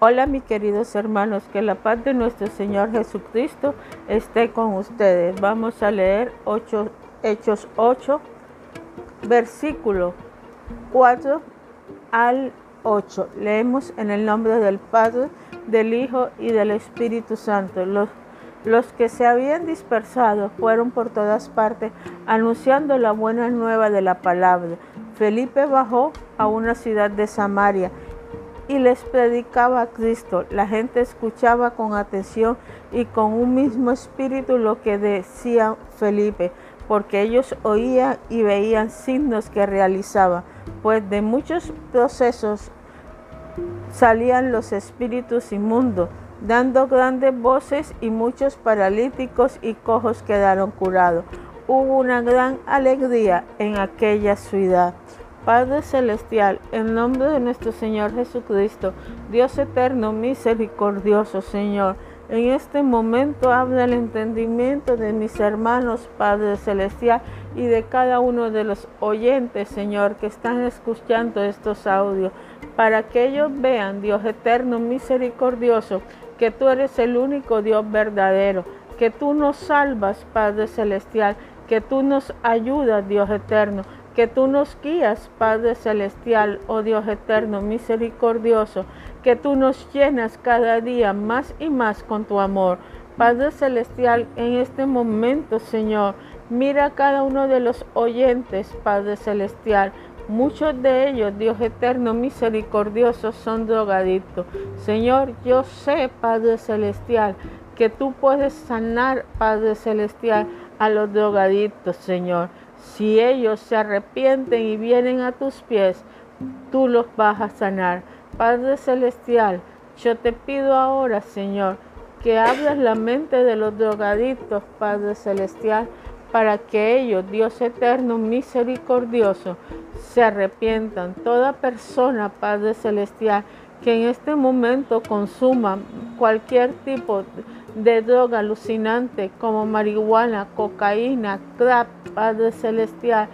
Hola mis queridos hermanos, que la paz de nuestro Señor Jesucristo esté con ustedes. Vamos a leer Hechos 8, versículo 4 al 8. Leemos en el nombre del Padre, del Hijo y del Espíritu Santo. Los, los que se habían dispersado fueron por todas partes anunciando la buena nueva de la palabra. Felipe bajó a una ciudad de Samaria y les predicaba a Cristo. La gente escuchaba con atención y con un mismo espíritu lo que decía Felipe, porque ellos oían y veían signos que realizaba, pues de muchos procesos salían los espíritus inmundos, dando grandes voces y muchos paralíticos y cojos quedaron curados. Hubo una gran alegría en aquella ciudad. Padre Celestial, en nombre de nuestro Señor Jesucristo, Dios eterno, misericordioso Señor, en este momento habla el entendimiento de mis hermanos, Padre Celestial, y de cada uno de los oyentes, Señor, que están escuchando estos audios, para que ellos vean, Dios eterno, misericordioso, que tú eres el único Dios verdadero, que tú nos salvas, Padre Celestial, que tú nos ayudas, Dios eterno, que tú nos guías, Padre Celestial, oh Dios eterno, misericordioso, que tú nos llenas cada día más y más con tu amor. Padre Celestial, en este momento, Señor, mira a cada uno de los oyentes, Padre Celestial. Muchos de ellos, Dios eterno, misericordioso, son drogadictos. Señor, yo sé, Padre Celestial, que tú puedes sanar, Padre Celestial, a los drogadictos, Señor. Si ellos se arrepienten y vienen a tus pies, tú los vas a sanar. Padre Celestial, yo te pido ahora, Señor, que abras la mente de los drogadictos, Padre Celestial, para que ellos, Dios eterno, misericordioso, se arrepientan. Toda persona, Padre Celestial, que en este momento consuma cualquier tipo de de droga alucinante como marihuana, cocaína, crack, Padre Celestial,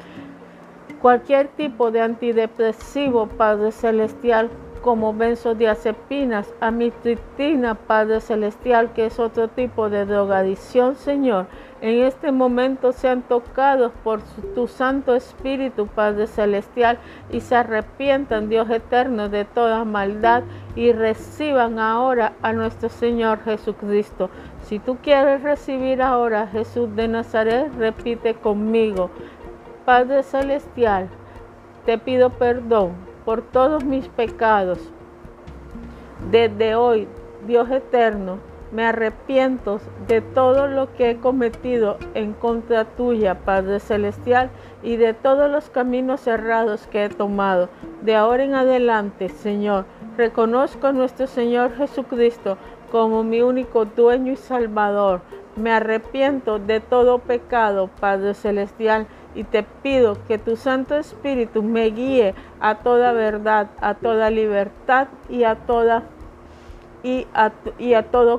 cualquier tipo de antidepresivo, Padre Celestial, como benzodiazepinas, amitriptina, Padre Celestial, que es otro tipo de drogadicción, Señor. En este momento sean tocados por tu Santo Espíritu, Padre Celestial, y se arrepientan, Dios eterno, de toda maldad y reciban ahora a nuestro Señor Jesucristo. Si tú quieres recibir ahora a Jesús de Nazaret, repite conmigo. Padre Celestial, te pido perdón por todos mis pecados. Desde hoy, Dios eterno, me arrepiento de todo lo que he cometido en contra tuya, Padre Celestial, y de todos los caminos errados que he tomado. De ahora en adelante, Señor, reconozco a nuestro Señor Jesucristo como mi único dueño y salvador. Me arrepiento de todo pecado, Padre Celestial, y te pido que tu Santo Espíritu me guíe a toda verdad, a toda libertad y a todo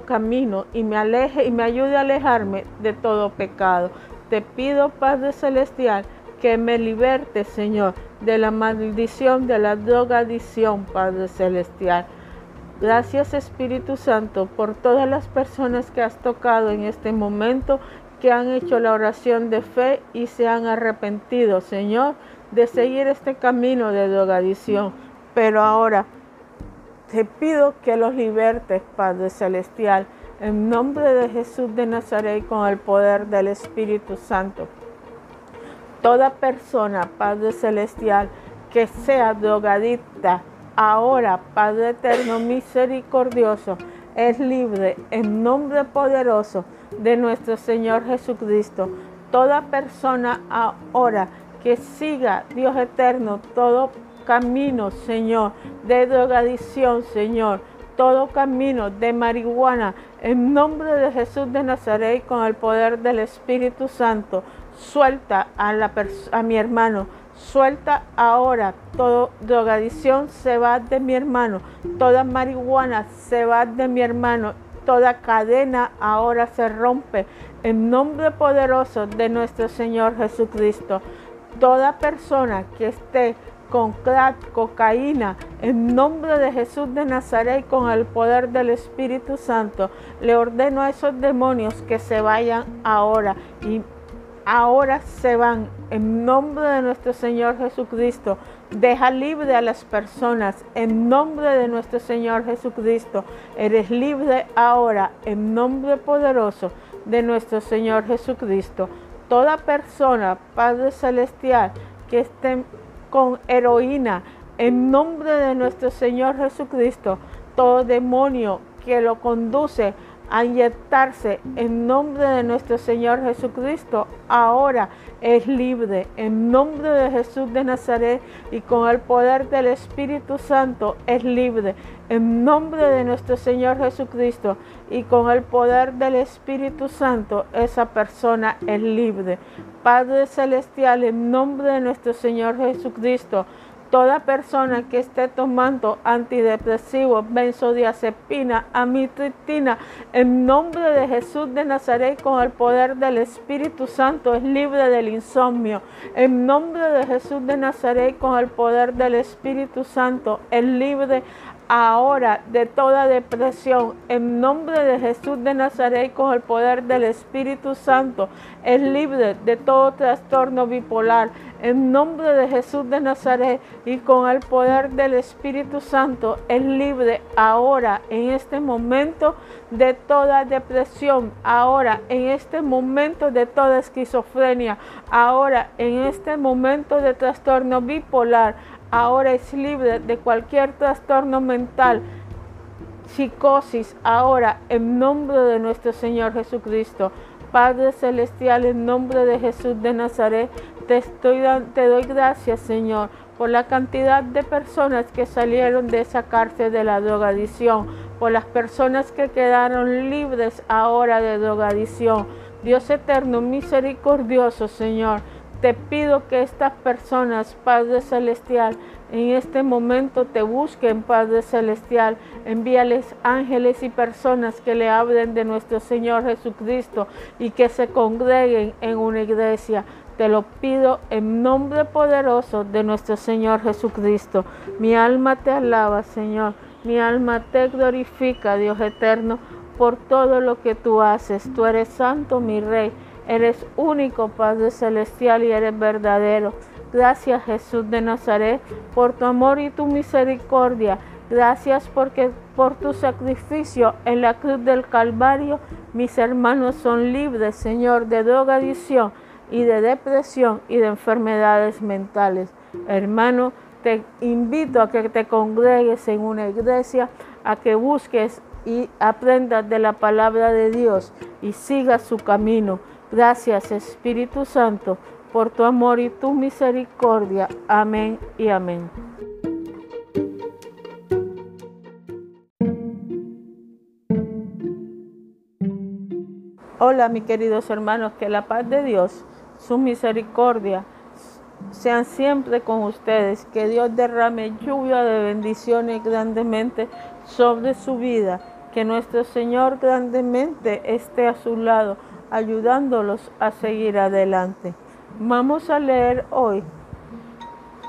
camino y me aleje y me ayude a alejarme de todo pecado. Te pido, Padre Celestial, que me liberte, Señor, de la maldición de la drogadicción, Padre Celestial. Gracias Espíritu Santo por todas las personas que has tocado en este momento que han hecho la oración de fe y se han arrepentido, Señor, de seguir este camino de drogadicción. Pero ahora te pido que los libertes, Padre Celestial, en nombre de Jesús de Nazaret con el poder del Espíritu Santo. Toda persona, Padre Celestial, que sea drogadicta, ahora, Padre Eterno Misericordioso, es libre en nombre poderoso de nuestro Señor Jesucristo. Toda persona ahora que siga, Dios eterno, todo camino, Señor, de drogadicción, Señor, todo camino de marihuana, en nombre de Jesús de Nazaret, con el poder del Espíritu Santo, suelta a, la a mi hermano, suelta ahora, toda drogadicción se va de mi hermano, toda marihuana se va de mi hermano toda cadena ahora se rompe en nombre poderoso de nuestro Señor Jesucristo. Toda persona que esté con crack, cocaína, en nombre de Jesús de Nazaret y con el poder del Espíritu Santo, le ordeno a esos demonios que se vayan ahora y ahora se van en nombre de nuestro Señor Jesucristo. Deja libre a las personas en nombre de nuestro Señor Jesucristo. Eres libre ahora en nombre poderoso de nuestro Señor Jesucristo. Toda persona, Padre Celestial, que esté con heroína en nombre de nuestro Señor Jesucristo, todo demonio que lo conduce a inyectarse en nombre de nuestro Señor Jesucristo, ahora es libre. En nombre de Jesús de Nazaret y con el poder del Espíritu Santo es libre. En nombre de nuestro Señor Jesucristo y con el poder del Espíritu Santo, esa persona es libre. Padre Celestial, en nombre de nuestro Señor Jesucristo, Toda persona que esté tomando antidepresivos, benzodiazepina, amitriptina, en nombre de Jesús de Nazaret, con el poder del Espíritu Santo, es libre del insomnio. En nombre de Jesús de Nazaret, con el poder del Espíritu Santo, es libre ahora de toda depresión, en nombre de Jesús de Nazaret, con el poder del Espíritu Santo, es libre de todo trastorno bipolar, en nombre de Jesús de Nazaret y con el poder del Espíritu Santo, es libre ahora, en este momento, de toda depresión, ahora, en este momento, de toda esquizofrenia, ahora, en este momento de trastorno bipolar, ahora es libre de cualquier trastorno mental, psicosis, ahora en nombre de nuestro Señor Jesucristo. Padre Celestial, en nombre de Jesús de Nazaret, te, estoy, te doy gracias, Señor, por la cantidad de personas que salieron de esa cárcel de la drogadicción, por las personas que quedaron libres ahora de drogadicción. Dios eterno, misericordioso, Señor te pido que estas personas, Padre Celestial, en este momento te busquen, Padre Celestial. Envíales ángeles y personas que le hablen de nuestro Señor Jesucristo y que se congreguen en una iglesia. Te lo pido en nombre poderoso de nuestro Señor Jesucristo. Mi alma te alaba, Señor. Mi alma te glorifica, Dios eterno, por todo lo que tú haces. Tú eres santo, mi Rey. Eres único, Padre Celestial, y eres verdadero. Gracias Jesús de Nazaret por tu amor y tu misericordia. Gracias porque por tu sacrificio en la cruz del Calvario mis hermanos son libres, Señor, de drogadicción y de depresión y de enfermedades mentales. Hermano, te invito a que te congregues en una iglesia, a que busques y aprendas de la palabra de Dios y sigas su camino. Gracias Espíritu Santo por tu amor y tu misericordia. Amén y amén. Hola mis queridos hermanos, que la paz de Dios, su misericordia, sean siempre con ustedes. Que Dios derrame lluvia de bendiciones grandemente sobre su vida. Que nuestro Señor grandemente esté a su lado ayudándolos a seguir adelante. Vamos a leer hoy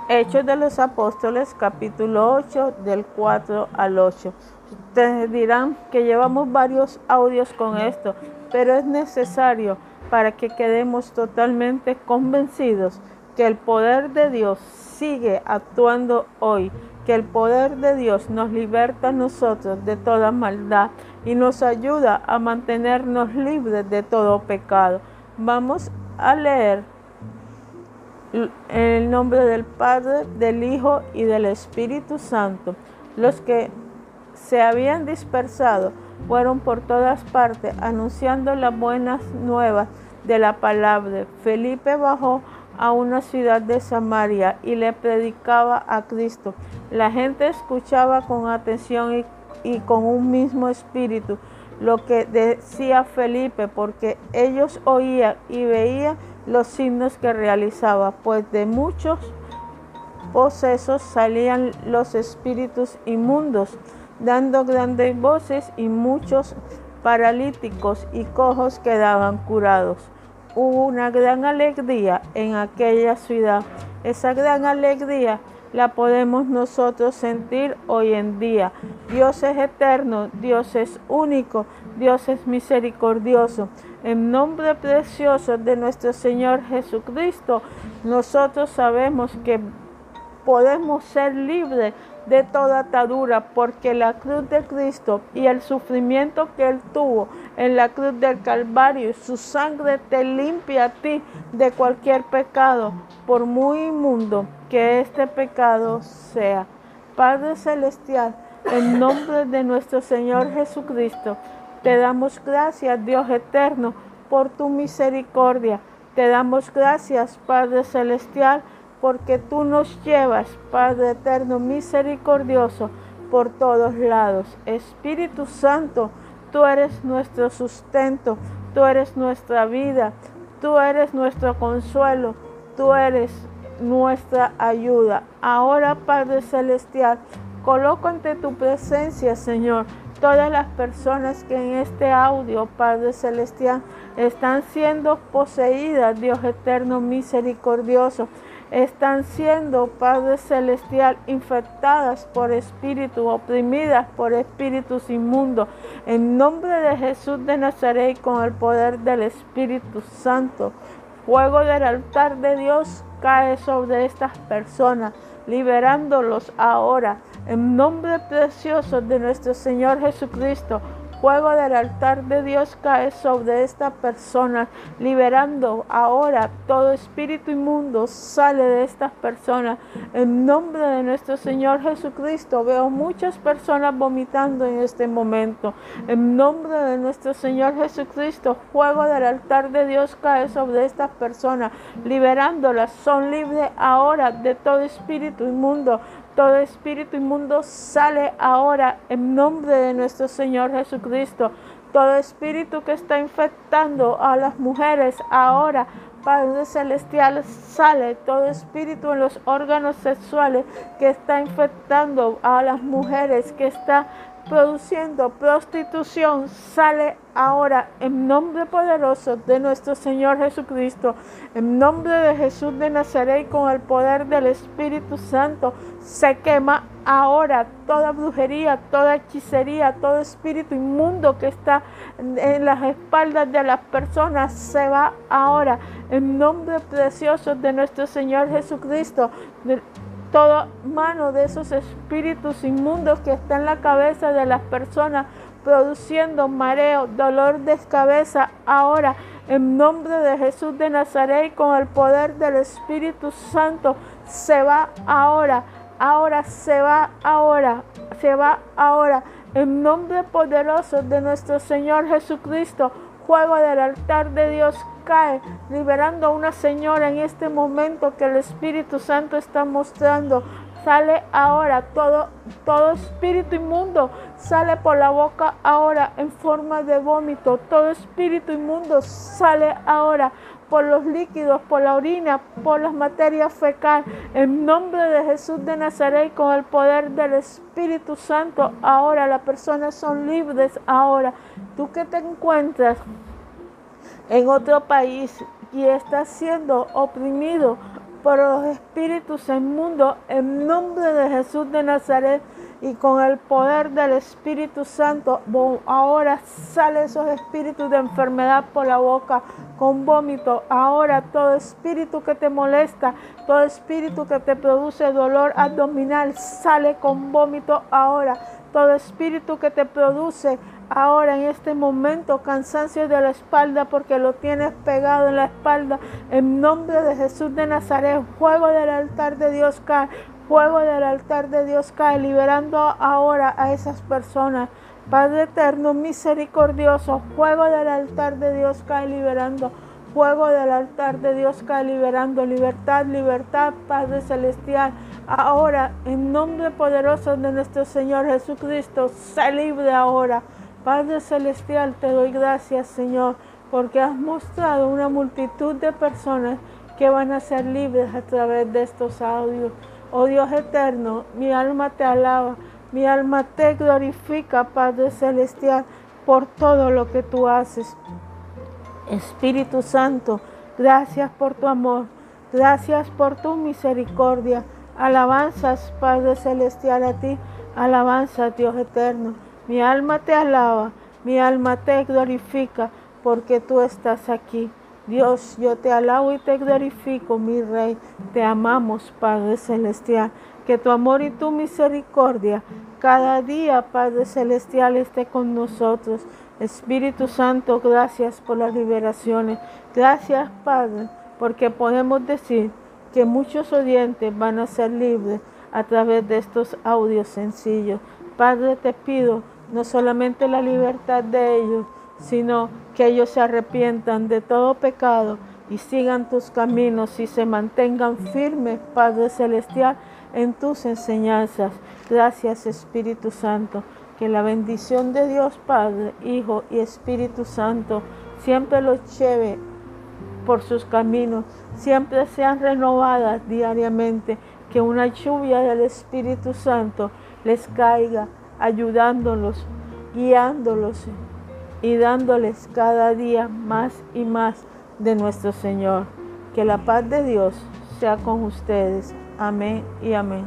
Hechos de los Apóstoles capítulo 8 del 4 al 8. Ustedes dirán que llevamos varios audios con esto, pero es necesario para que quedemos totalmente convencidos que el poder de Dios sigue actuando hoy, que el poder de Dios nos liberta a nosotros de toda maldad y nos ayuda a mantenernos libres de todo pecado. Vamos a leer en el nombre del Padre, del Hijo y del Espíritu Santo. Los que se habían dispersado fueron por todas partes anunciando las buenas nuevas de la palabra. Felipe bajó a una ciudad de Samaria y le predicaba a Cristo. La gente escuchaba con atención y, con un mismo espíritu lo que decía Felipe, porque ellos oían y veían los signos que realizaba, pues de muchos posesos salían los espíritus inmundos, dando grandes voces y muchos paralíticos y cojos quedaban curados hubo una gran alegría en aquella ciudad. Esa gran alegría la podemos nosotros sentir hoy en día. Dios es eterno, Dios es único, Dios es misericordioso. En nombre precioso de nuestro Señor Jesucristo, nosotros sabemos que podemos ser libres de toda atadura, porque la cruz de Cristo y el sufrimiento que Él tuvo en la cruz del Calvario, su sangre te limpia a ti de cualquier pecado, por muy inmundo que este pecado sea. Padre Celestial, en nombre de nuestro Señor Jesucristo, te damos gracias, Dios eterno, por tu misericordia. Te damos gracias, Padre Celestial, porque tú nos llevas, Padre eterno, misericordioso, por todos lados. Espíritu Santo, tú eres nuestro sustento, tú eres nuestra vida, tú eres nuestro consuelo, tú eres nuestra ayuda. Ahora, Padre Celestial, coloco ante tu presencia, Señor, todas las personas que en este audio, Padre Celestial, están siendo poseídas, Dios eterno misericordioso están siendo, Padre Celestial, infectadas por espíritus, oprimidas por espíritus inmundos. En nombre de Jesús de Nazaret, con el poder del Espíritu Santo, fuego del altar de Dios cae sobre estas personas, liberándolos ahora. En nombre precioso de nuestro Señor Jesucristo, fuego del altar de Dios cae sobre esta persona, liberando ahora todo espíritu inmundo sale de estas personas. En nombre de nuestro Señor Jesucristo veo muchas personas vomitando en este momento. En nombre de nuestro Señor Jesucristo, fuego del altar de Dios cae sobre estas personas, liberándolas. Son libres ahora de todo espíritu inmundo todo espíritu inmundo sale ahora en nombre de nuestro Señor Jesucristo. Todo espíritu que está infectando a las mujeres ahora, Padre Celestial, sale. Todo espíritu en los órganos sexuales que está infectando a las mujeres, que está produciendo prostitución sale ahora en nombre poderoso de nuestro Señor Jesucristo, en nombre de Jesús de Nazaret con el poder del Espíritu Santo, se quema ahora toda brujería, toda hechicería, todo espíritu inmundo que está en las espaldas de las personas, se va ahora en nombre precioso de nuestro Señor Jesucristo toda mano de esos espíritus inmundos que está en la cabeza de las personas produciendo mareo, dolor de cabeza. Ahora en nombre de Jesús de Nazaret con el poder del Espíritu Santo se va ahora, ahora se va ahora, se va ahora. En nombre poderoso de nuestro Señor Jesucristo, fuego del altar de Dios cae, liberando a una señora en este momento que el Espíritu Santo está mostrando. Sale ahora todo, todo espíritu inmundo, sale por la boca ahora en forma de vómito. Todo espíritu inmundo sale ahora por los líquidos, por la orina, por las materias fecal. En nombre de Jesús de Nazaret, con el poder del Espíritu Santo, ahora las personas son libres. Ahora, tú que te encuentras en otro país y está siendo oprimido por los espíritus inmundos en nombre de Jesús de Nazaret y con el poder del Espíritu Santo, ahora salen esos espíritus de enfermedad por la boca con vómito. Ahora todo espíritu que te molesta, todo espíritu que te produce dolor abdominal, sale con vómito ahora. Todo espíritu que te produce ahora en este momento cansancio de la espalda porque lo tienes pegado en la espalda. En nombre de Jesús de Nazaret, fuego del altar de Dios cae, fuego del altar de Dios cae, liberando ahora a esas personas. Padre eterno, misericordioso, fuego del altar de Dios cae liberando. Fuego del altar de Dios cae liberando libertad, libertad, Padre celestial. Ahora, en nombre poderoso de nuestro Señor Jesucristo, sé libre ahora. Padre Celestial, te doy gracias, Señor, porque has mostrado una multitud de personas que van a ser libres a través de estos audios. Oh Dios eterno, mi alma te alaba, mi alma te glorifica, Padre Celestial, por todo lo que tú haces. Espíritu Santo, gracias por tu amor, gracias por tu misericordia, Alabanzas, Padre Celestial, a ti. Alabanza, Dios eterno. Mi alma te alaba, mi alma te glorifica, porque tú estás aquí. Dios, yo te alabo y te glorifico, mi Rey. Te amamos, Padre Celestial. Que tu amor y tu misericordia cada día, Padre Celestial, esté con nosotros. Espíritu Santo, gracias por las liberaciones. Gracias, Padre, porque podemos decir que muchos oyentes van a ser libres a través de estos audios sencillos. Padre, te pido no solamente la libertad de ellos, sino que ellos se arrepientan de todo pecado y sigan tus caminos y se mantengan firmes, Padre Celestial, en tus enseñanzas. Gracias, Espíritu Santo. Que la bendición de Dios Padre, Hijo y Espíritu Santo siempre los lleve por sus caminos, siempre sean renovadas diariamente, que una lluvia del Espíritu Santo les caiga, ayudándolos, guiándolos y dándoles cada día más y más de nuestro Señor. Que la paz de Dios sea con ustedes. Amén y amén.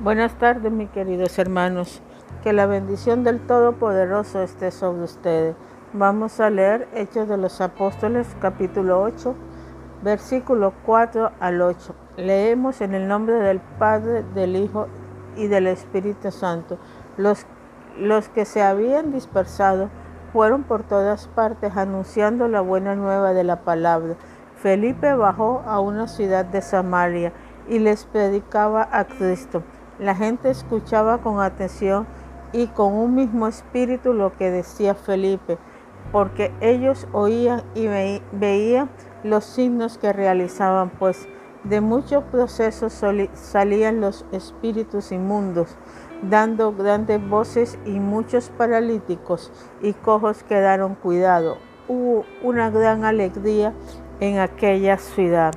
Buenas tardes, mis queridos hermanos. Que la bendición del Todopoderoso esté sobre ustedes. Vamos a leer Hechos de los Apóstoles, capítulo 8, versículo 4 al 8. Leemos en el nombre del Padre, del Hijo y del Espíritu Santo. Los, los que se habían dispersado fueron por todas partes anunciando la buena nueva de la palabra. Felipe bajó a una ciudad de Samaria y les predicaba a Cristo. La gente escuchaba con atención y con un mismo espíritu lo que decía Felipe, porque ellos oían y veían los signos que realizaban, pues de muchos procesos salían los espíritus inmundos, dando grandes voces y muchos paralíticos y cojos quedaron cuidados. Hubo una gran alegría en aquella ciudad.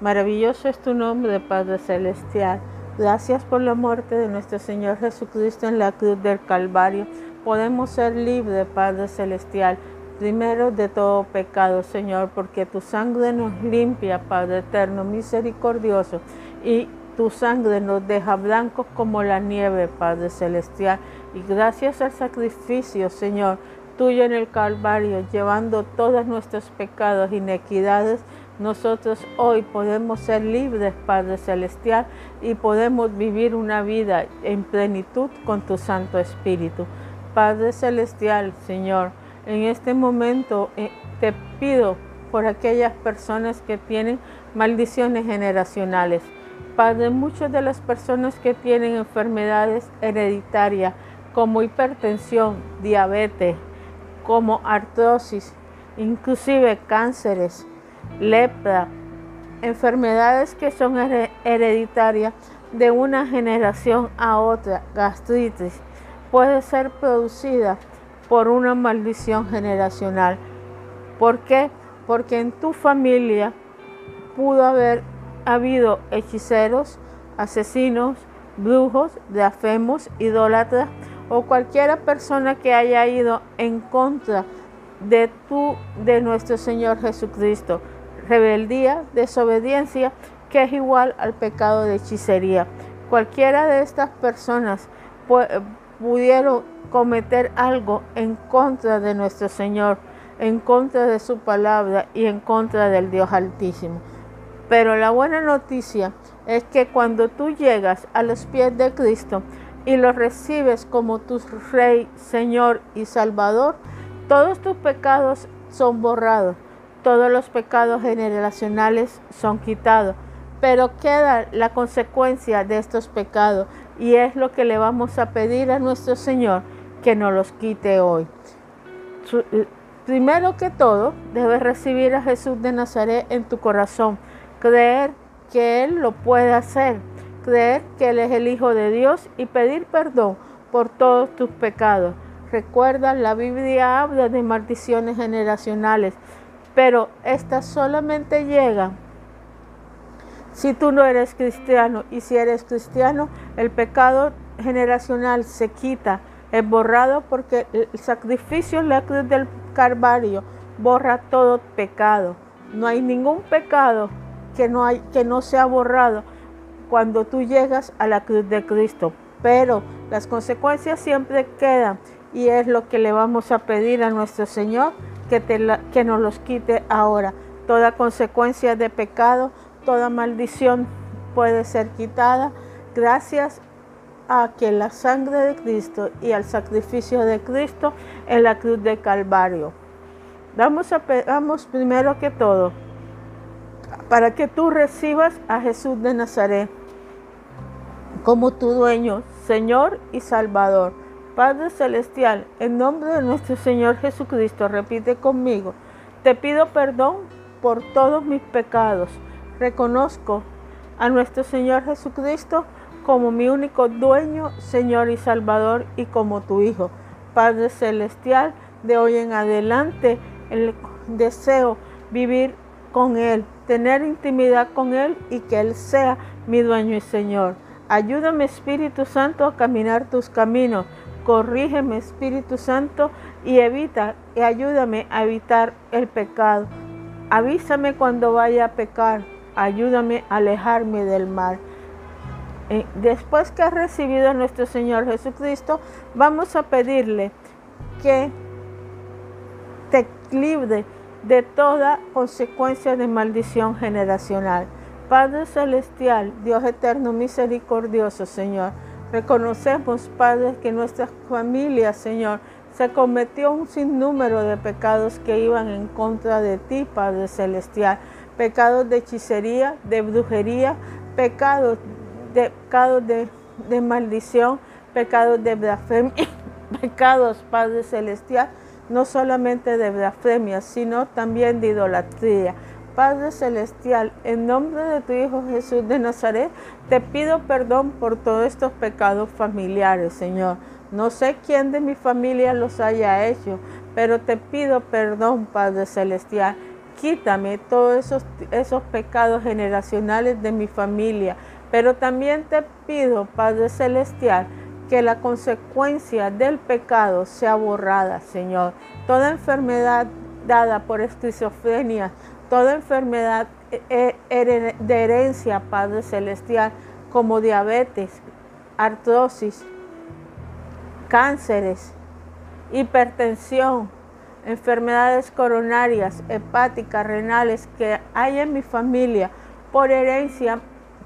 Maravilloso es tu nombre, Padre Celestial Gracias por la muerte de nuestro Señor Jesucristo en la cruz del Calvario. Podemos ser libres, Padre Celestial, primero de todo pecado, Señor, porque tu sangre nos limpia, Padre eterno, misericordioso, y tu sangre nos deja blancos como la nieve, Padre Celestial. Y gracias al sacrificio, Señor, tuyo en el Calvario, llevando todos nuestros pecados, inequidades, nosotros hoy podemos ser libres, Padre Celestial, y podemos vivir una vida en plenitud con tu Santo Espíritu. Padre Celestial, Señor, en este momento eh, te pido por aquellas personas que tienen maldiciones generacionales. Padre, muchas de las personas que tienen enfermedades hereditarias como hipertensión, diabetes, como artrosis, inclusive cánceres, lepra, enfermedades que son hereditarias de una generación a otra, gastritis, puede ser producida por una maldición generacional. ¿Por qué? Porque en tu familia pudo haber habido hechiceros, asesinos, brujos, blasfemos, idólatras o cualquiera persona que haya ido en contra de tu de nuestro Señor Jesucristo rebeldía, desobediencia, que es igual al pecado de hechicería. Cualquiera de estas personas pudieron cometer algo en contra de nuestro Señor, en contra de su palabra y en contra del Dios Altísimo. Pero la buena noticia es que cuando tú llegas a los pies de Cristo y lo recibes como tu Rey, Señor y Salvador, todos tus pecados son borrados todos los pecados generacionales son quitados, pero queda la consecuencia de estos pecados y es lo que le vamos a pedir a nuestro Señor que nos los quite hoy. Primero que todo, debes recibir a Jesús de Nazaret en tu corazón, creer que Él lo puede hacer, creer que Él es el Hijo de Dios y pedir perdón por todos tus pecados. Recuerda, la Biblia habla de maldiciones generacionales pero esta solamente llega si tú no eres cristiano y si eres cristiano, el pecado generacional se quita, es borrado porque el sacrificio en la cruz del Calvario borra todo pecado. No hay ningún pecado que no, hay, que no sea borrado cuando tú llegas a la cruz de Cristo. Pero las consecuencias siempre quedan y es lo que le vamos a pedir a nuestro Señor que, que nos los quite ahora. Toda consecuencia de pecado, toda maldición puede ser quitada gracias a que la sangre de Cristo y al sacrificio de Cristo en la cruz de Calvario. Vamos, a, vamos primero que todo para que tú recibas a Jesús de Nazaret como tu dueño, Señor y Salvador. Padre Celestial, en nombre de nuestro Señor Jesucristo, repite conmigo, te pido perdón por todos mis pecados. Reconozco a nuestro Señor Jesucristo como mi único dueño, Señor y Salvador, y como tu Hijo. Padre Celestial, de hoy en adelante el deseo vivir con Él, tener intimidad con Él y que Él sea mi dueño y Señor. Ayúdame Espíritu Santo a caminar tus caminos. Corrígeme Espíritu Santo y evita y ayúdame a evitar el pecado. Avísame cuando vaya a pecar. Ayúdame a alejarme del mal. Eh, después que has recibido a nuestro Señor Jesucristo, vamos a pedirle que te libre de toda consecuencia de maldición generacional. Padre Celestial, Dios eterno, misericordioso, Señor, reconocemos, Padre, que nuestras familias, Señor, se cometió un sinnúmero de pecados que iban en contra de ti, Padre Celestial. Pecados de hechicería, de brujería, pecados de, pecados de, de maldición, pecados de blasfemia, pecados, Padre Celestial, no solamente de blasfemia, sino también de idolatría. Padre Celestial, en nombre de tu Hijo Jesús de Nazaret, te pido perdón por todos estos pecados familiares, Señor. No sé quién de mi familia los haya hecho, pero te pido perdón, Padre Celestial. Quítame todos esos, esos pecados generacionales de mi familia, pero también te pido, Padre Celestial, que la consecuencia del pecado sea borrada, Señor. Toda enfermedad dada por esquizofrenia, toda enfermedad eh, eh, de herencia, Padre Celestial, como diabetes, artrosis, cánceres, hipertensión, enfermedades coronarias, hepáticas, renales que hay en mi familia por herencia,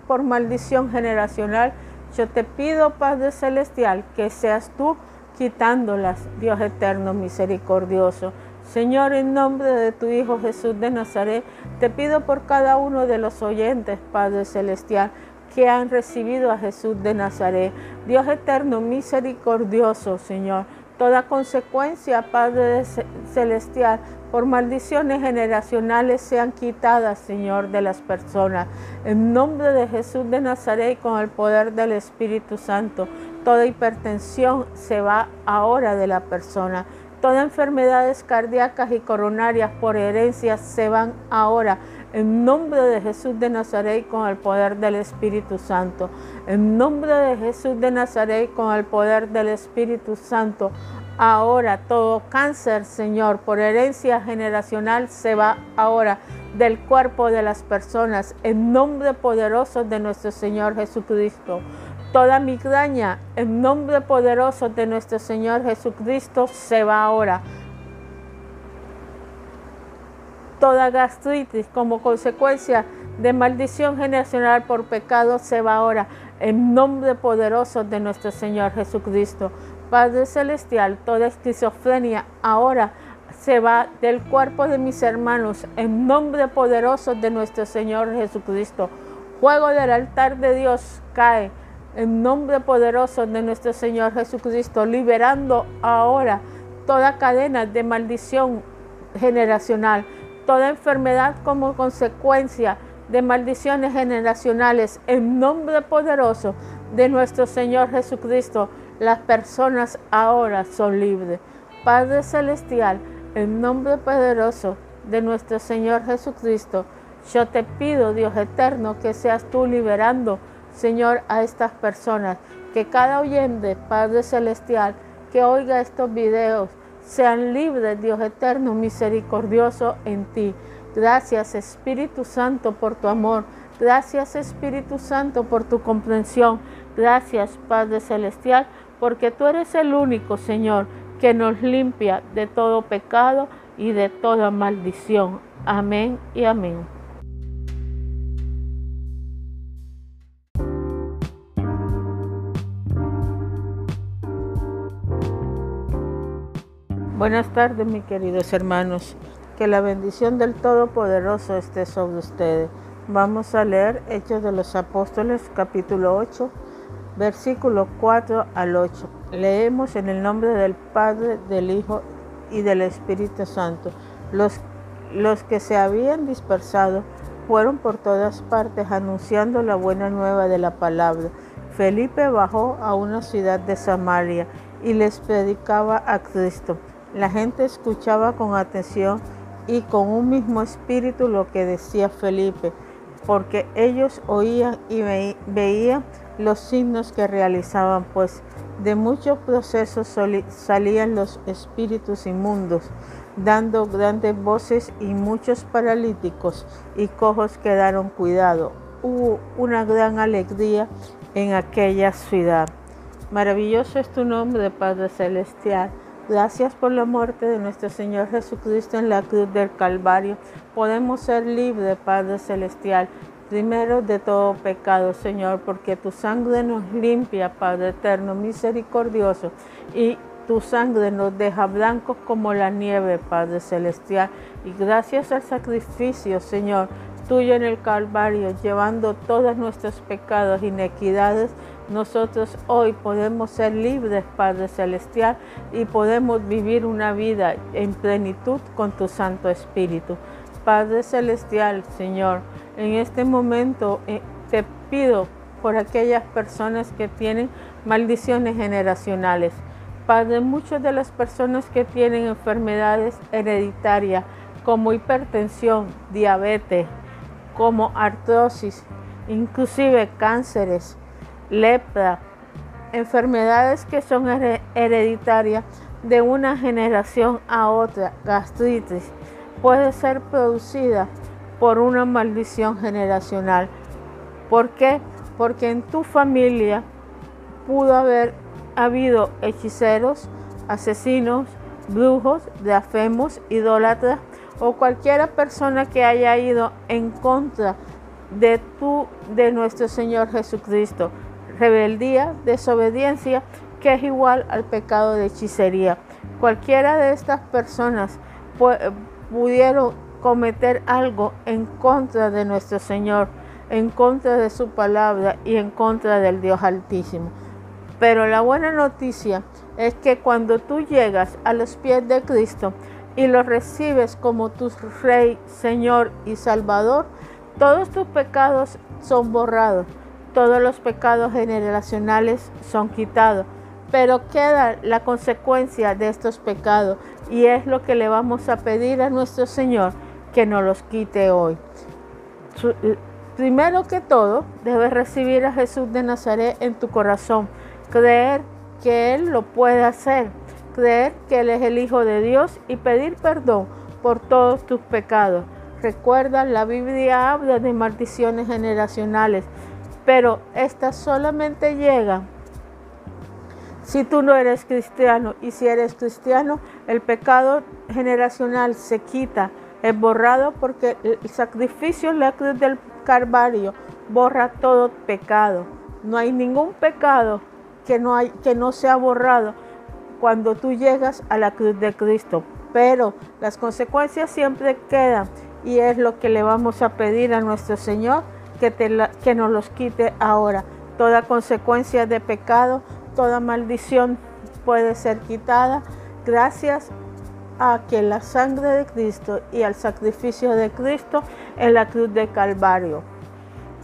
por maldición generacional, yo te pido, Padre Celestial, que seas tú quitándolas, Dios eterno, misericordioso. Señor, en nombre de tu Hijo Jesús de Nazaret, te pido por cada uno de los oyentes, Padre Celestial, que han recibido a Jesús de Nazaret. Dios eterno, misericordioso, Señor. Toda consecuencia, Padre Celestial, por maldiciones generacionales sean quitadas, Señor, de las personas. En nombre de Jesús de Nazaret y con el poder del Espíritu Santo, toda hipertensión se va ahora de la persona. Todas enfermedades cardíacas y coronarias por herencia se van ahora. En nombre de Jesús de Nazaret con el poder del Espíritu Santo. En nombre de Jesús de Nazaret con el poder del Espíritu Santo. Ahora todo cáncer, Señor, por herencia generacional se va ahora del cuerpo de las personas en nombre poderoso de nuestro Señor Jesucristo. Toda migraña en nombre poderoso de nuestro Señor Jesucristo se va ahora. Toda gastritis como consecuencia de maldición generacional por pecado se va ahora en nombre poderoso de nuestro Señor Jesucristo. Padre Celestial, toda esquizofrenia ahora se va del cuerpo de mis hermanos en nombre poderoso de nuestro Señor Jesucristo. Fuego del altar de Dios cae en nombre poderoso de nuestro Señor Jesucristo, liberando ahora toda cadena de maldición generacional, toda enfermedad como consecuencia de maldiciones generacionales, en nombre poderoso de nuestro Señor Jesucristo las personas ahora son libres. Padre Celestial, en nombre poderoso de nuestro Señor Jesucristo, yo te pido, Dios eterno, que seas tú liberando Señor, a estas personas. Que cada oyente, Padre Celestial, que oiga estos videos, sean libres, Dios eterno, misericordioso en ti. Gracias Espíritu Santo por tu amor. Gracias Espíritu Santo por tu comprensión. Gracias Padre Celestial porque tú eres el único Señor que nos limpia de todo pecado y de toda maldición. Amén y amén. Buenas tardes, mis queridos hermanos. Que la bendición del Todopoderoso esté sobre ustedes. Vamos a leer Hechos de los Apóstoles, capítulo 8, versículo 4 al 8. Leemos en el nombre del Padre, del Hijo y del Espíritu Santo. Los, los que se habían dispersado fueron por todas partes anunciando la buena nueva de la palabra. Felipe bajó a una ciudad de Samaria y les predicaba a Cristo. La gente escuchaba con atención y con un mismo espíritu lo que decía Felipe, porque ellos oían y veían los signos que realizaban, pues de muchos procesos salían los espíritus inmundos, dando grandes voces y muchos paralíticos y cojos quedaron cuidados. Hubo una gran alegría en aquella ciudad. Maravilloso es tu nombre, Padre Celestial. Gracias por la muerte de nuestro Señor Jesucristo en la cruz del Calvario. Podemos ser libres, Padre Celestial, primero de todo pecado, Señor, porque tu sangre nos limpia, Padre eterno, misericordioso, y tu sangre nos deja blancos como la nieve, Padre Celestial. Y gracias al sacrificio, Señor, tuyo en el Calvario, llevando todos nuestros pecados, inequidades, nosotros hoy podemos ser libres, Padre Celestial, y podemos vivir una vida en plenitud con tu Santo Espíritu. Padre Celestial, Señor, en este momento eh, te pido por aquellas personas que tienen maldiciones generacionales. Padre, muchas de las personas que tienen enfermedades hereditarias como hipertensión, diabetes, como artrosis, inclusive cánceres, lepra, enfermedades que son hereditarias de una generación a otra, gastritis, puede ser producida por una maldición generacional. ¿Por qué? Porque en tu familia pudo haber habido hechiceros, asesinos, brujos, blasfemos, idólatras o cualquiera persona que haya ido en contra de tu de nuestro Señor Jesucristo rebeldía, desobediencia, que es igual al pecado de hechicería. Cualquiera de estas personas pudieron cometer algo en contra de nuestro Señor, en contra de su palabra y en contra del Dios Altísimo. Pero la buena noticia es que cuando tú llegas a los pies de Cristo y lo recibes como tu Rey, Señor y Salvador, todos tus pecados son borrados todos los pecados generacionales son quitados, pero queda la consecuencia de estos pecados y es lo que le vamos a pedir a nuestro Señor que nos los quite hoy. Primero que todo, debes recibir a Jesús de Nazaret en tu corazón, creer que Él lo puede hacer, creer que Él es el Hijo de Dios y pedir perdón por todos tus pecados. Recuerda, la Biblia habla de maldiciones generacionales pero esta solamente llega si tú no eres cristiano y si eres cristiano, el pecado generacional se quita, es borrado porque el sacrificio en la cruz del Calvario borra todo pecado. No hay ningún pecado que no, hay, que no sea borrado cuando tú llegas a la cruz de Cristo. Pero las consecuencias siempre quedan y es lo que le vamos a pedir a nuestro Señor que, nos los quite ahora. Toda consecuencia de pecado, toda maldición puede ser quitada gracias a que la sangre de Cristo y al sacrificio de Cristo en la cruz de Calvario.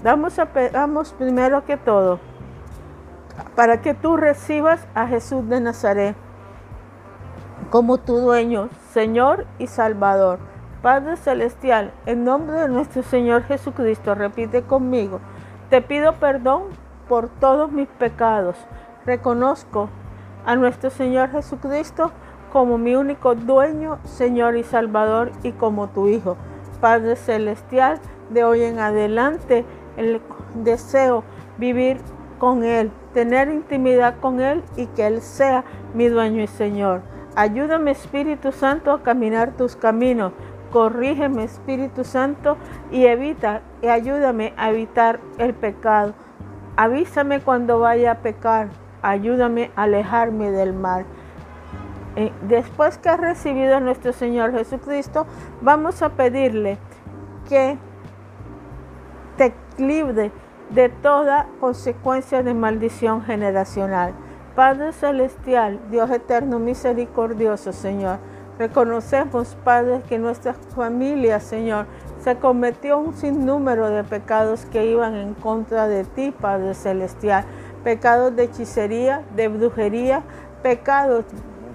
Vamos, a, vamos primero que todo para que tú recibas a Jesús de Nazaret como tu dueño, Señor y Salvador. Padre Celestial, en nombre de nuestro Señor Jesucristo, repite conmigo, Te pido perdón por todos mis pecados. Reconozco a nuestro Señor Jesucristo como mi único dueño, Señor y Salvador, y como tu Hijo. Padre Celestial, de hoy en adelante, el deseo vivir con Él, tener intimidad con Él y que Él sea mi dueño y Señor. Ayúdame Espíritu Santo a caminar tus caminos. Corrígeme Espíritu Santo y evita y ayúdame a evitar el pecado. Avísame cuando vaya a pecar. Ayúdame a alejarme del mal. Eh, después que has recibido a nuestro Señor Jesucristo, vamos a pedirle que te libre de toda consecuencia de maldición generacional. Padre Celestial, Dios eterno, misericordioso, Señor, reconocemos, Padre, que nuestra familia, Señor, se cometió un sinnúmero de pecados que iban en contra de ti, Padre Celestial. Pecados de hechicería, de brujería, pecados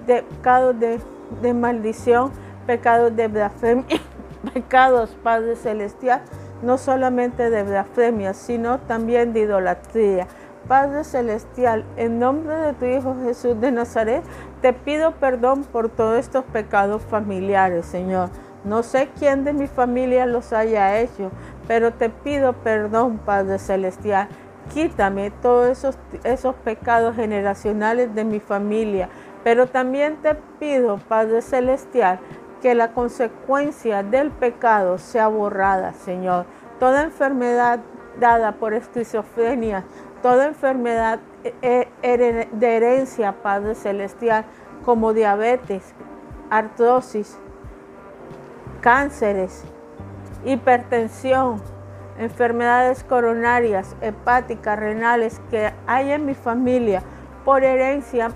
de, pecados de, de maldición, pecados de blasfemia, pecados, Padre Celestial, no solamente de blasfemia, sino también de idolatría. Padre Celestial, en nombre de tu Hijo Jesús de Nazaret, te pido perdón por todos estos pecados familiares, Señor. No sé quién de mi familia los haya hecho, pero te pido perdón, Padre Celestial. Quítame todos esos, esos pecados generacionales de mi familia, pero también te pido, Padre Celestial, que la consecuencia del pecado sea borrada, Señor. Toda enfermedad dada por esquizofrenia, toda enfermedad de herencia, Padre Celestial, como diabetes, artrosis, cánceres, hipertensión, enfermedades coronarias, hepáticas, renales que hay en mi familia por herencia,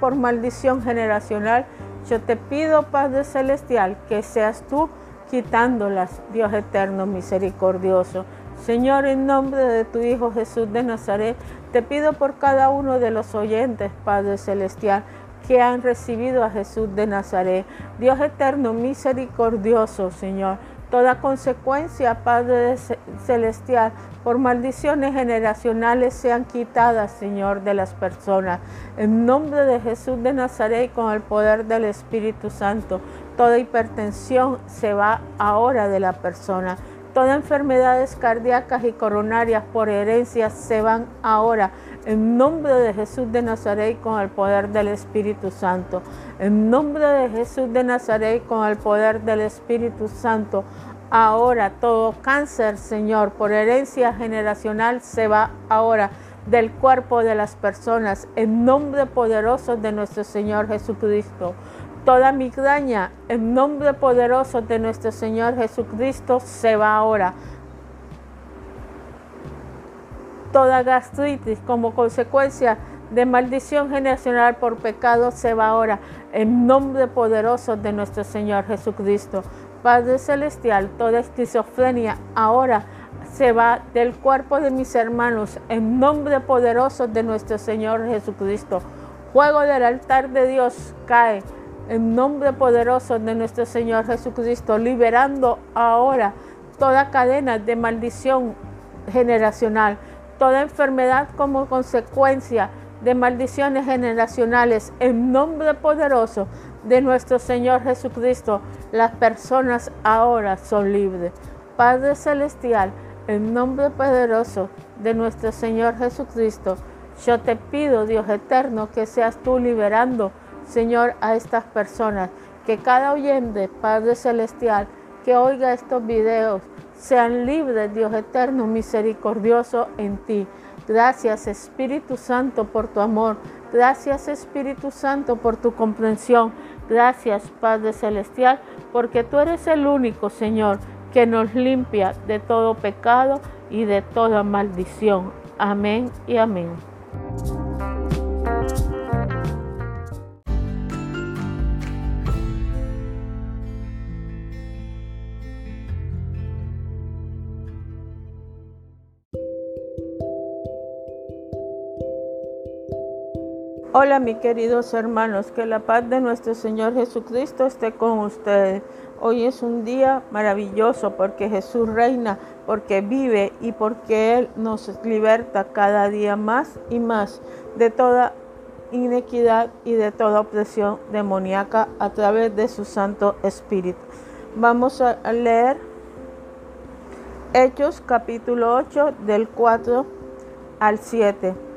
por maldición generacional, yo te pido, Padre Celestial, que seas tú quitándolas, Dios eterno, misericordioso. Señor, en nombre de tu Hijo Jesús de Nazaret, te pido por cada uno de los oyentes, Padre Celestial, que han recibido a Jesús de Nazaret. Dios eterno, misericordioso, Señor. Toda consecuencia, Padre Celestial, por maldiciones generacionales sean quitadas, Señor, de las personas. En nombre de Jesús de Nazaret y con el poder del Espíritu Santo, toda hipertensión se va ahora de la persona. Todas enfermedades cardíacas y coronarias por herencia se van ahora. En nombre de Jesús de Nazaret con el poder del Espíritu Santo. En nombre de Jesús de Nazaret con el poder del Espíritu Santo. Ahora todo cáncer, Señor, por herencia generacional se va ahora del cuerpo de las personas en nombre poderoso de nuestro Señor Jesucristo. Toda migraña en nombre poderoso de nuestro Señor Jesucristo se va ahora. Toda gastritis como consecuencia de maldición generacional por pecado se va ahora en nombre poderoso de nuestro Señor Jesucristo. Padre Celestial, toda esquizofrenia ahora se va del cuerpo de mis hermanos en nombre poderoso de nuestro Señor Jesucristo. Fuego del altar de Dios cae en nombre poderoso de nuestro Señor Jesucristo, liberando ahora toda cadena de maldición generacional, toda enfermedad como consecuencia de maldiciones generacionales en nombre poderoso de nuestro Señor Jesucristo, las personas ahora son libres. Padre Celestial, en nombre poderoso de nuestro Señor Jesucristo, yo te pido, Dios eterno, que seas tú liberando, Señor, a estas personas. Que cada oyente, Padre Celestial, que oiga estos videos, sean libres, Dios eterno, misericordioso en ti. Gracias Espíritu Santo por tu amor. Gracias Espíritu Santo por tu comprensión. Gracias Padre Celestial porque tú eres el único Señor que nos limpia de todo pecado y de toda maldición. Amén y amén. Hola mis queridos hermanos, que la paz de nuestro Señor Jesucristo esté con ustedes. Hoy es un día maravilloso porque Jesús reina, porque vive y porque Él nos liberta cada día más y más de toda inequidad y de toda opresión demoníaca a través de su Santo Espíritu. Vamos a leer Hechos capítulo 8 del 4 al 7.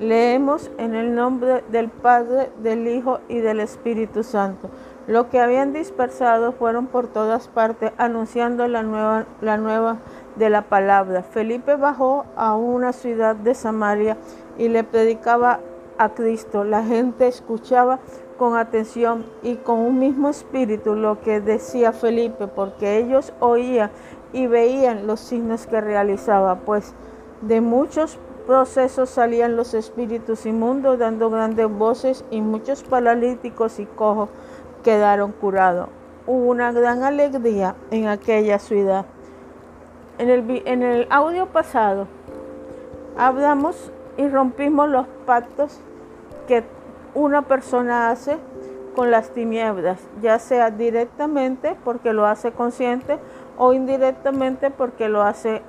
Leemos en el nombre del Padre, del Hijo y del Espíritu Santo. Lo que habían dispersado fueron por todas partes anunciando la nueva, la nueva de la palabra. Felipe bajó a una ciudad de Samaria y le predicaba a Cristo. La gente escuchaba con atención y con un mismo espíritu lo que decía Felipe, porque ellos oían y veían los signos que realizaba, pues de muchos procesos salían los espíritus inmundos dando grandes voces y muchos paralíticos y cojos quedaron curados. Hubo una gran alegría en aquella ciudad. En el, en el audio pasado hablamos y rompimos los pactos que una persona hace con las tinieblas, ya sea directamente porque lo hace consciente o indirectamente porque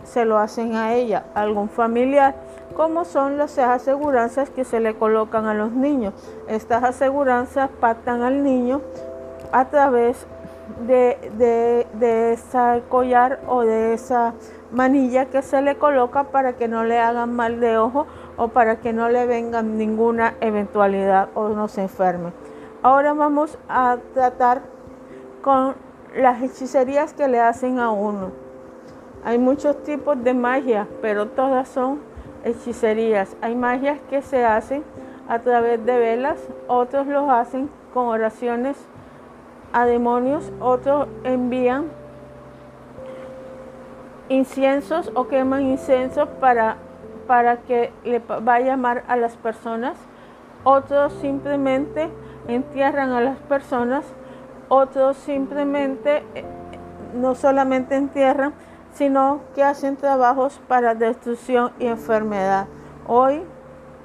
se lo hacen a ella, algún familiar, como son las aseguranzas que se le colocan a los niños. Estas aseguranzas pactan al niño a través de, de, de ese collar o de esa manilla que se le coloca para que no le hagan mal de ojo o para que no le venga ninguna eventualidad o no se enferme. Ahora vamos a tratar con las hechicerías que le hacen a uno. Hay muchos tipos de magia, pero todas son hechicerías. Hay magias que se hacen a través de velas, otros los hacen con oraciones a demonios, otros envían inciensos o queman inciensos para, para que le va a llamar a las personas, otros simplemente entierran a las personas otros simplemente eh, no solamente entierran, sino que hacen trabajos para destrucción y enfermedad. Hoy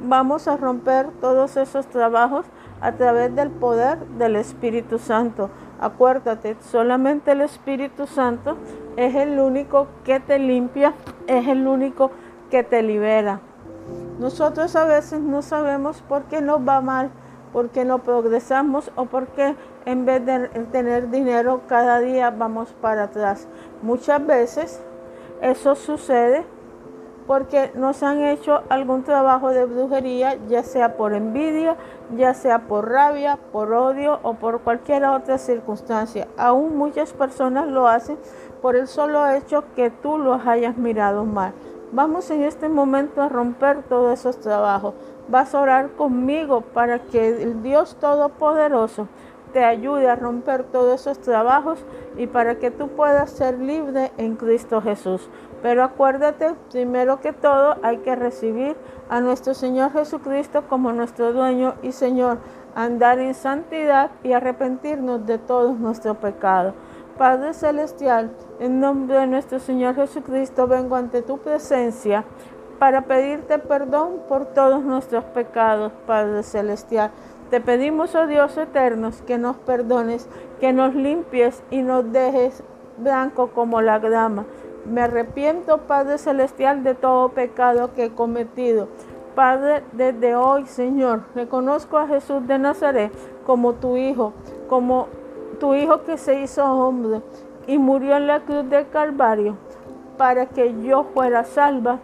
vamos a romper todos esos trabajos a través del poder del Espíritu Santo. Acuérdate, solamente el Espíritu Santo es el único que te limpia, es el único que te libera. Nosotros a veces no sabemos por qué nos va mal porque no progresamos o porque en vez de tener dinero cada día vamos para atrás. Muchas veces eso sucede porque nos han hecho algún trabajo de brujería, ya sea por envidia, ya sea por rabia, por odio o por cualquier otra circunstancia. Aún muchas personas lo hacen por el solo hecho que tú los hayas mirado mal. Vamos en este momento a romper todos esos trabajos vas a orar conmigo para que el Dios Todopoderoso te ayude a romper todos esos trabajos y para que tú puedas ser libre en Cristo Jesús. Pero acuérdate, primero que todo, hay que recibir a nuestro Señor Jesucristo como nuestro dueño y Señor, andar en santidad y arrepentirnos de todos nuestros pecados. Padre Celestial, en nombre de nuestro Señor Jesucristo, vengo ante tu presencia para pedirte perdón por todos nuestros pecados, Padre Celestial. Te pedimos, oh Dios eterno, que nos perdones, que nos limpies y nos dejes blanco como la grama. Me arrepiento, Padre Celestial, de todo pecado que he cometido. Padre, desde hoy, Señor, reconozco a Jesús de Nazaret como tu Hijo, como tu Hijo que se hizo hombre y murió en la cruz del Calvario para que yo fuera salva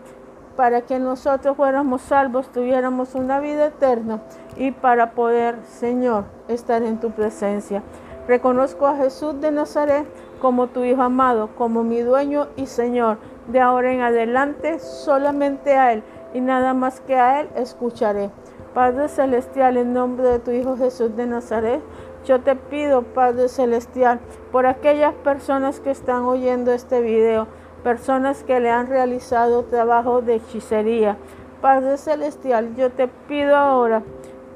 para que nosotros fuéramos salvos, tuviéramos una vida eterna y para poder, Señor, estar en tu presencia. Reconozco a Jesús de Nazaret como tu Hijo amado, como mi dueño y Señor. De ahora en adelante, solamente a Él y nada más que a Él escucharé. Padre Celestial, en nombre de tu Hijo Jesús de Nazaret, yo te pido, Padre Celestial, por aquellas personas que están oyendo este video, personas que le han realizado trabajo de hechicería. Padre Celestial, yo te pido ahora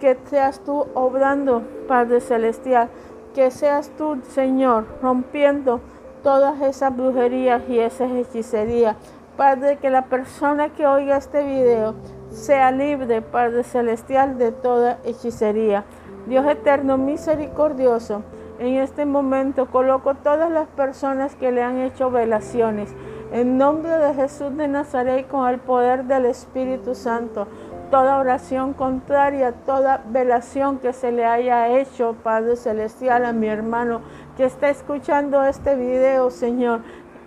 que seas tú obrando, Padre Celestial, que seas tú, Señor, rompiendo todas esas brujerías y esas hechicerías. Padre, que la persona que oiga este video sea libre, Padre Celestial, de toda hechicería. Dios eterno, misericordioso, En este momento coloco todas las personas que le han hecho velaciones. En nombre de Jesús de Nazaret, con el poder del Espíritu Santo, toda oración contraria, toda velación que se le haya hecho, Padre Celestial, a mi hermano que está escuchando este video, Señor.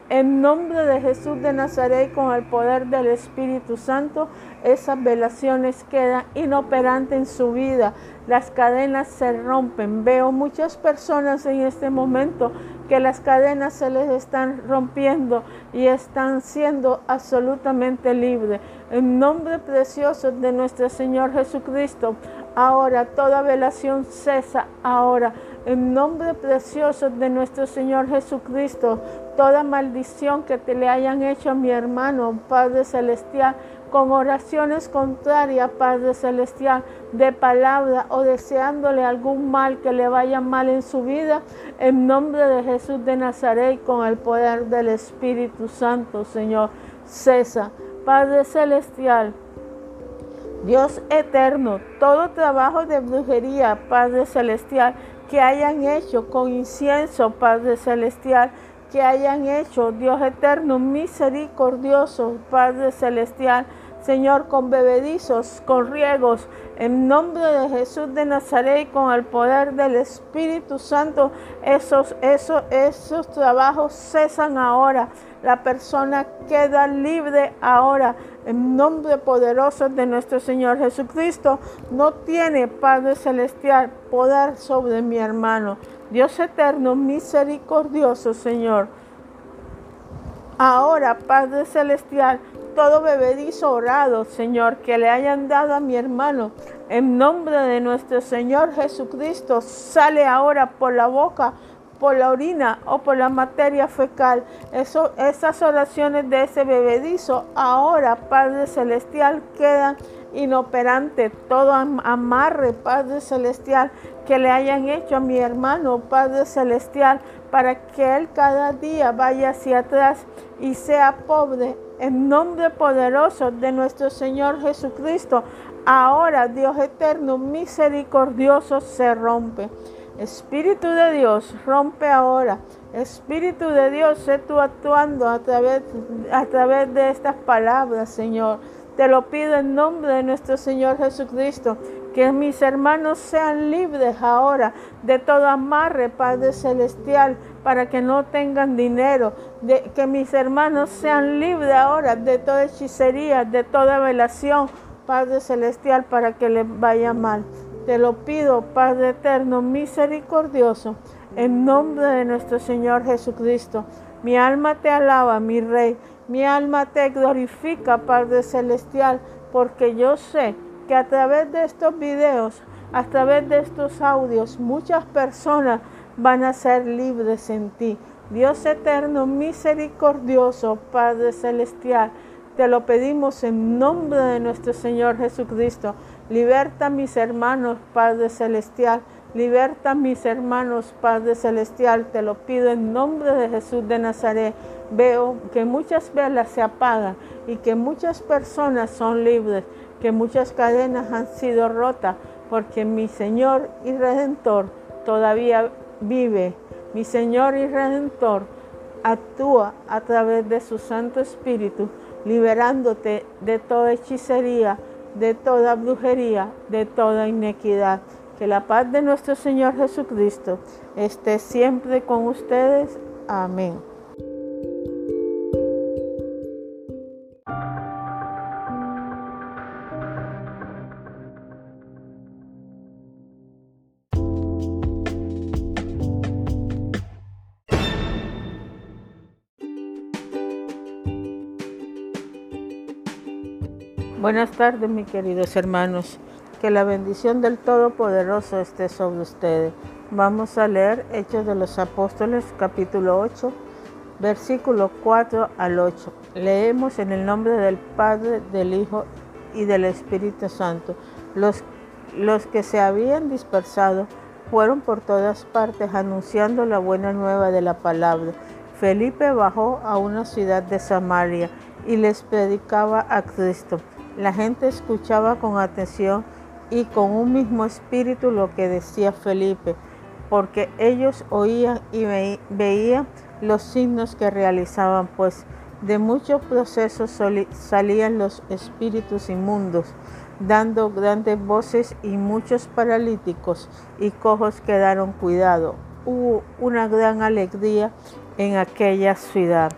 En nombre de Jesús de Nazaret, con el poder del Espíritu Santo, esas velaciones quedan inoperantes en su vida. Las cadenas se rompen. Veo muchas personas en este momento que las cadenas se les están rompiendo y están siendo absolutamente libres. En nombre precioso de nuestro Señor Jesucristo, ahora toda velación cesa ahora. En nombre precioso de nuestro Señor Jesucristo, toda maldición que te le hayan hecho a mi hermano, Padre Celestial, con oraciones contrarias, Padre Celestial, de palabra o deseándole algún mal que le vaya mal en su vida, en nombre de Jesús de Nazaret, con el poder del Espíritu Santo, Señor, cesa. Padre Celestial, Dios eterno, todo trabajo de brujería, Padre Celestial, que hayan hecho con incienso, Padre Celestial, que hayan hecho, Dios eterno, misericordioso, Padre Celestial, Señor, con bebedizos, con riegos, en nombre de Jesús de Nazaret, con el poder del Espíritu Santo, esos, esos, esos trabajos cesan ahora. La persona queda libre ahora. En nombre poderoso de nuestro Señor Jesucristo, no tiene, Padre Celestial, poder sobre mi hermano. Dios eterno, misericordioso, Señor. Ahora, Padre Celestial, todo bebedizo orado, Señor, que le hayan dado a mi hermano, en nombre de nuestro Señor Jesucristo, sale ahora por la boca, por la orina o por la materia fecal. Eso, esas oraciones de ese bebedizo, ahora, Padre Celestial, quedan inoperantes. Todo amarre, Padre Celestial, que le hayan hecho a mi hermano, Padre Celestial, para que él cada día vaya hacia atrás y sea pobre en nombre poderoso de nuestro Señor Jesucristo, ahora Dios eterno, misericordioso, se rompe. Espíritu de Dios, rompe ahora. Espíritu de Dios, sé tú actuando a través, a través de estas palabras, Señor. Te lo pido en nombre de nuestro Señor Jesucristo que mis hermanos sean libres ahora de todo amarre, Padre Celestial, para que no tengan dinero. Que mis hermanos sean libres ahora de toda hechicería, de toda velación, Padre Celestial, para que les vaya mal. Te lo pido, Padre eterno, misericordioso, en nombre de nuestro Señor Jesucristo. Mi alma te alaba, mi Rey. Mi alma te glorifica, Padre Celestial, porque yo sé que a través de estos videos, a través de estos audios, muchas personas van a ser libres en ti. Dios eterno, misericordioso, Padre celestial, te lo pedimos en nombre de nuestro Señor Jesucristo. Liberta a mis hermanos, Padre celestial. Liberta a mis hermanos, Padre celestial. Te lo pido en nombre de Jesús de Nazaret. Veo que muchas velas se apagan y que muchas personas son libres que muchas cadenas han sido rotas porque mi Señor y Redentor todavía vive. Mi Señor y Redentor actúa a través de su Santo Espíritu, liberándote de toda hechicería, de toda brujería, de toda inequidad. Que la paz de nuestro Señor Jesucristo esté siempre con ustedes. Amén. Buenas tardes, mis queridos hermanos. Que la bendición del Todopoderoso esté sobre ustedes. Vamos a leer Hechos de los Apóstoles, capítulo 8, versículo 4 al 8. Leemos en el nombre del Padre, del Hijo y del Espíritu Santo. Los, los que se habían dispersado fueron por todas partes anunciando la buena nueva de la palabra. Felipe bajó a una ciudad de Samaria y les predicaba a Cristo. La gente escuchaba con atención y con un mismo espíritu lo que decía Felipe. porque ellos oían y veían los signos que realizaban, pues de muchos procesos salían los espíritus inmundos, dando grandes voces y muchos paralíticos y cojos quedaron cuidados. Hubo una gran alegría en aquella ciudad.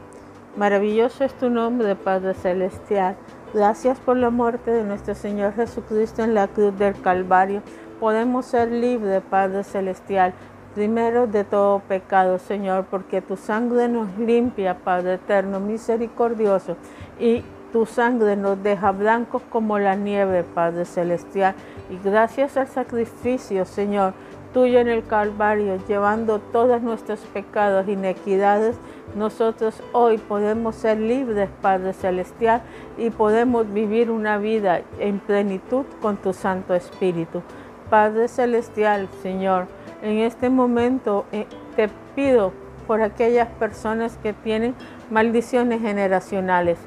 Maravilloso es tu nombre, Padre Celestial. Gracias por la muerte de nuestro Señor Jesucristo en la cruz del Calvario. Podemos ser libres, Padre Celestial, primero de todo pecado, Señor, porque tu sangre nos limpia, Padre eterno, misericordioso, y tu sangre nos deja blancos como la nieve, Padre Celestial. Y gracias al sacrificio, Señor, tuyo en el Calvario, llevando todos nuestros pecados, inequidades, nosotros hoy podemos ser libres, Padre Celestial, y podemos vivir una vida en plenitud con tu Santo Espíritu. Padre Celestial, Señor, en este momento eh, te pido por aquellas personas que tienen maldiciones generacionales.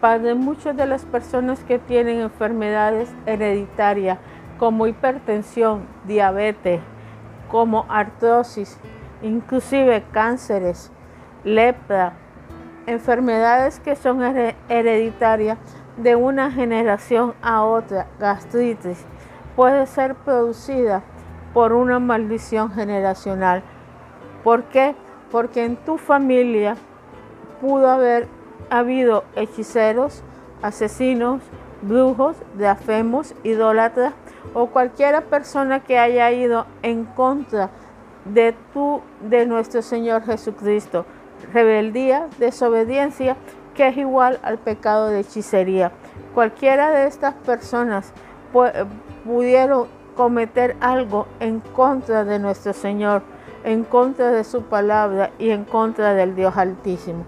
Padre, muchas de las personas que tienen enfermedades hereditarias como hipertensión, diabetes, como artrosis, inclusive cánceres, lepra, enfermedades que son hereditarias de una generación a otra, gastritis, puede ser producida por una maldición generacional. ¿Por qué? Porque en tu familia pudo haber habido hechiceros, asesinos, brujos, diafemos, idólatras o cualquiera persona que haya ido en contra de tu de nuestro Señor Jesucristo. Rebeldía, desobediencia, que es igual al pecado de hechicería. Cualquiera de estas personas pudieron cometer algo en contra de nuestro Señor, en contra de su palabra y en contra del Dios Altísimo.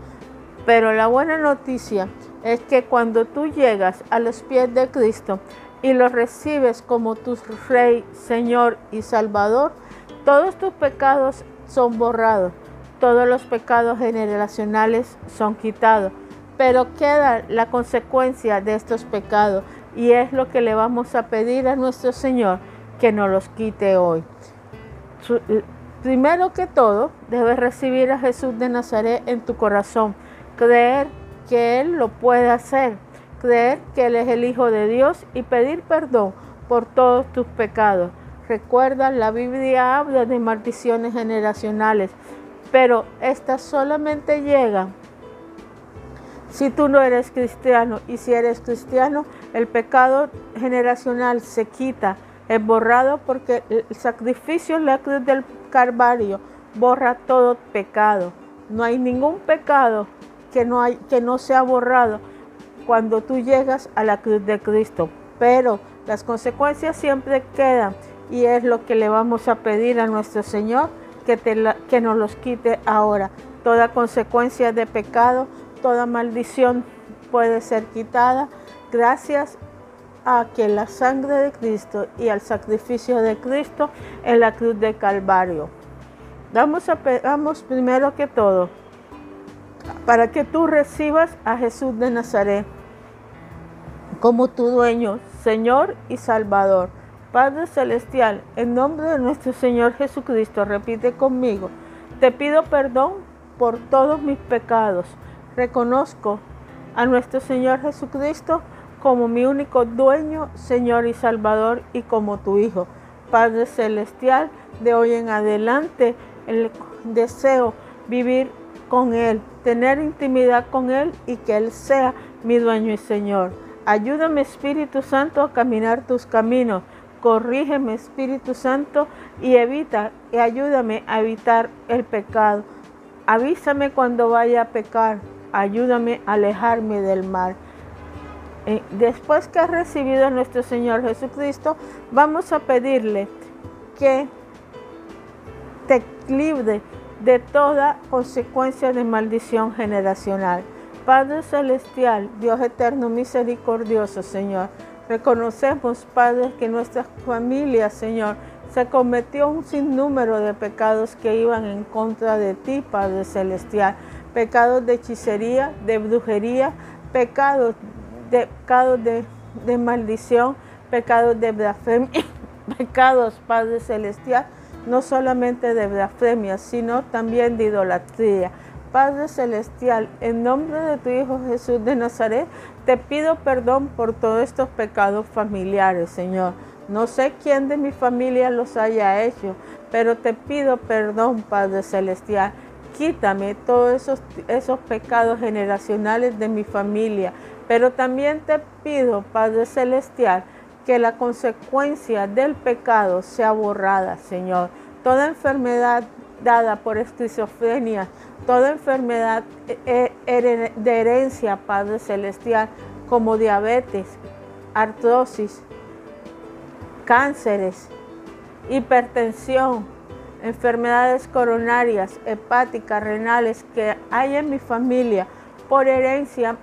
Pero la buena noticia es que cuando tú llegas a los pies de Cristo y lo recibes como tu Rey, Señor y Salvador, todos tus pecados son borrados, todos los pecados generacionales son quitados, pero queda la consecuencia de estos pecados y es lo que le vamos a pedir a nuestro Señor que nos los quite hoy. Primero que todo, debes recibir a Jesús de Nazaret en tu corazón, creer que Él lo puede hacer, creer que Él es el Hijo de Dios y pedir perdón por todos tus pecados. Recuerda, la Biblia habla de maldiciones generacionales, pero estas solamente llegan si tú no eres cristiano y si eres cristiano, el pecado generacional se quita, es borrado porque el sacrificio en la cruz del Calvario borra todo pecado. No hay ningún pecado que no, que no sea borrado cuando tú llegas a la cruz de Cristo. Pero las consecuencias siempre quedan y es lo que le vamos a pedir a nuestro Señor que, que nos los quite ahora. Toda consecuencia de pecado toda maldición puede ser quitada gracias a que la sangre de Cristo y al sacrificio de Cristo en la cruz de Calvario. Vamos, a, vamos primero que todo para que tú recibas a Jesús de Nazaret como tu dueño, Señor y Salvador. Padre Celestial, en nombre de nuestro Señor Jesucristo, repite conmigo, te pido perdón por todos mis pecados reconozco a nuestro Señor Jesucristo como mi único dueño, Señor y Salvador y como tu Hijo. Padre Celestial, de hoy en adelante el deseo vivir con Él, tener intimidad con Él y que Él sea mi dueño y Señor. Ayúdame Espíritu Santo a caminar tus caminos. Corrígeme Espíritu Santo y evita y ayúdame a evitar el pecado. Avísame cuando vaya a pecar ayúdame a alejarme del mal. Eh, después que has recibido a nuestro Señor Jesucristo, vamos a pedirle que te libre de toda consecuencia de maldición generacional. Padre Celestial, Dios eterno, misericordioso, Señor, reconocemos, Padre, que nuestras familias, Señor, se cometió un sinnúmero de pecados que iban en contra de ti, Padre Celestial pecados de hechicería, de brujería, pecados de, pecados de, maldición, pecados de blasfemia, pecados, Padre Celestial, no solamente de blasfemia, sino también de idolatría. Padre Celestial, en nombre de tu Hijo Jesús de Nazaret, te pido perdón por todos estos pecados familiares, Señor. No sé quién de mi familia los haya hecho, pero te pido perdón, Padre Celestial. Quítame todos esos, esos pecados generacionales de mi familia, pero también te pido, Padre Celestial, que la consecuencia del pecado sea borrada, Señor. Toda enfermedad dada por esquizofrenia, toda enfermedad eh, eh, de herencia, Padre Celestial, como diabetes, artrosis, cánceres, hipertensión, enfermedades coronarias, hepáticas, renales que hay en mi familia por herencia,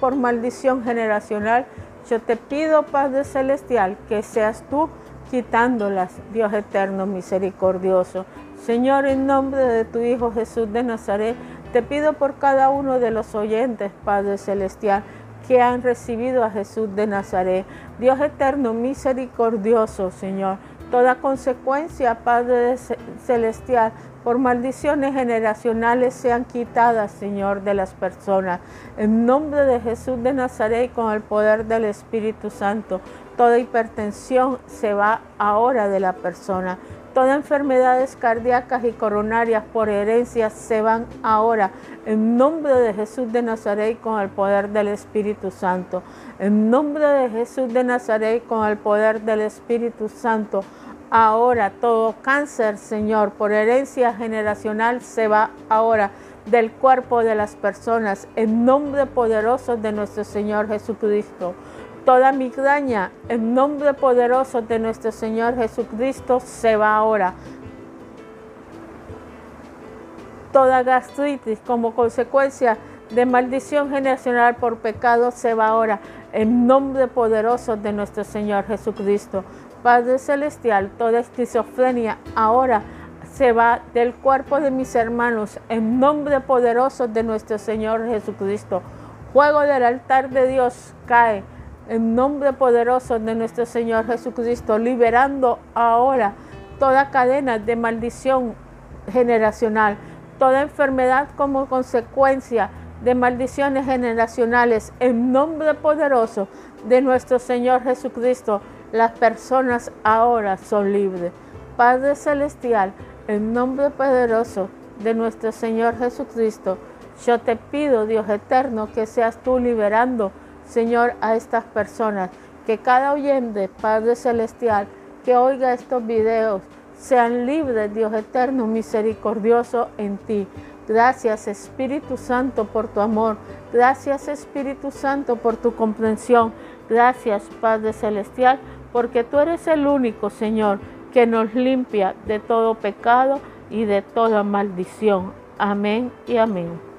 por maldición generacional, yo te pido, Padre Celestial, que seas tú quitándolas, Dios eterno, misericordioso. Señor, en nombre de tu Hijo Jesús de Nazaret, te pido por cada uno de los oyentes, Padre Celestial, que han recibido a Jesús de Nazaret. Dios eterno, misericordioso, Señor. Toda consecuencia, Padre Celestial, por maldiciones generacionales sean quitadas, Señor, de las personas. En nombre de Jesús de Nazaret y con el poder del Espíritu Santo, toda hipertensión se va ahora de la persona. Todas enfermedades cardíacas y coronarias por herencia se van ahora. En nombre de Jesús de Nazaret con el poder del Espíritu Santo. En nombre de Jesús de Nazaret con el poder del Espíritu Santo ahora. Todo cáncer, Señor, por herencia generacional se va ahora del cuerpo de las personas en nombre poderoso de nuestro Señor Jesucristo. Toda migraña en nombre poderoso de nuestro Señor Jesucristo se va ahora. Toda gastritis como consecuencia de maldición generacional por pecado se va ahora en nombre poderoso de nuestro Señor Jesucristo. Padre Celestial, toda esquizofrenia ahora se va del cuerpo de mis hermanos en nombre poderoso de nuestro Señor Jesucristo. Fuego del altar de Dios cae en nombre poderoso de nuestro Señor Jesucristo, liberando ahora toda cadena de maldición generacional, toda enfermedad como consecuencia de maldiciones generacionales, en nombre poderoso de nuestro Señor Jesucristo las personas ahora son libres. Padre Celestial, en nombre poderoso de nuestro Señor Jesucristo, yo te pido, Dios eterno, que seas tú liberando, Señor, a estas personas. Que cada oyente, Padre Celestial, que oiga estos videos, sean libres, Dios eterno, misericordioso en ti. Gracias Espíritu Santo por tu amor. Gracias Espíritu Santo por tu comprensión. Gracias Padre Celestial porque tú eres el único, Señor, que nos limpia de todo pecado y de toda maldición. Amén y amén.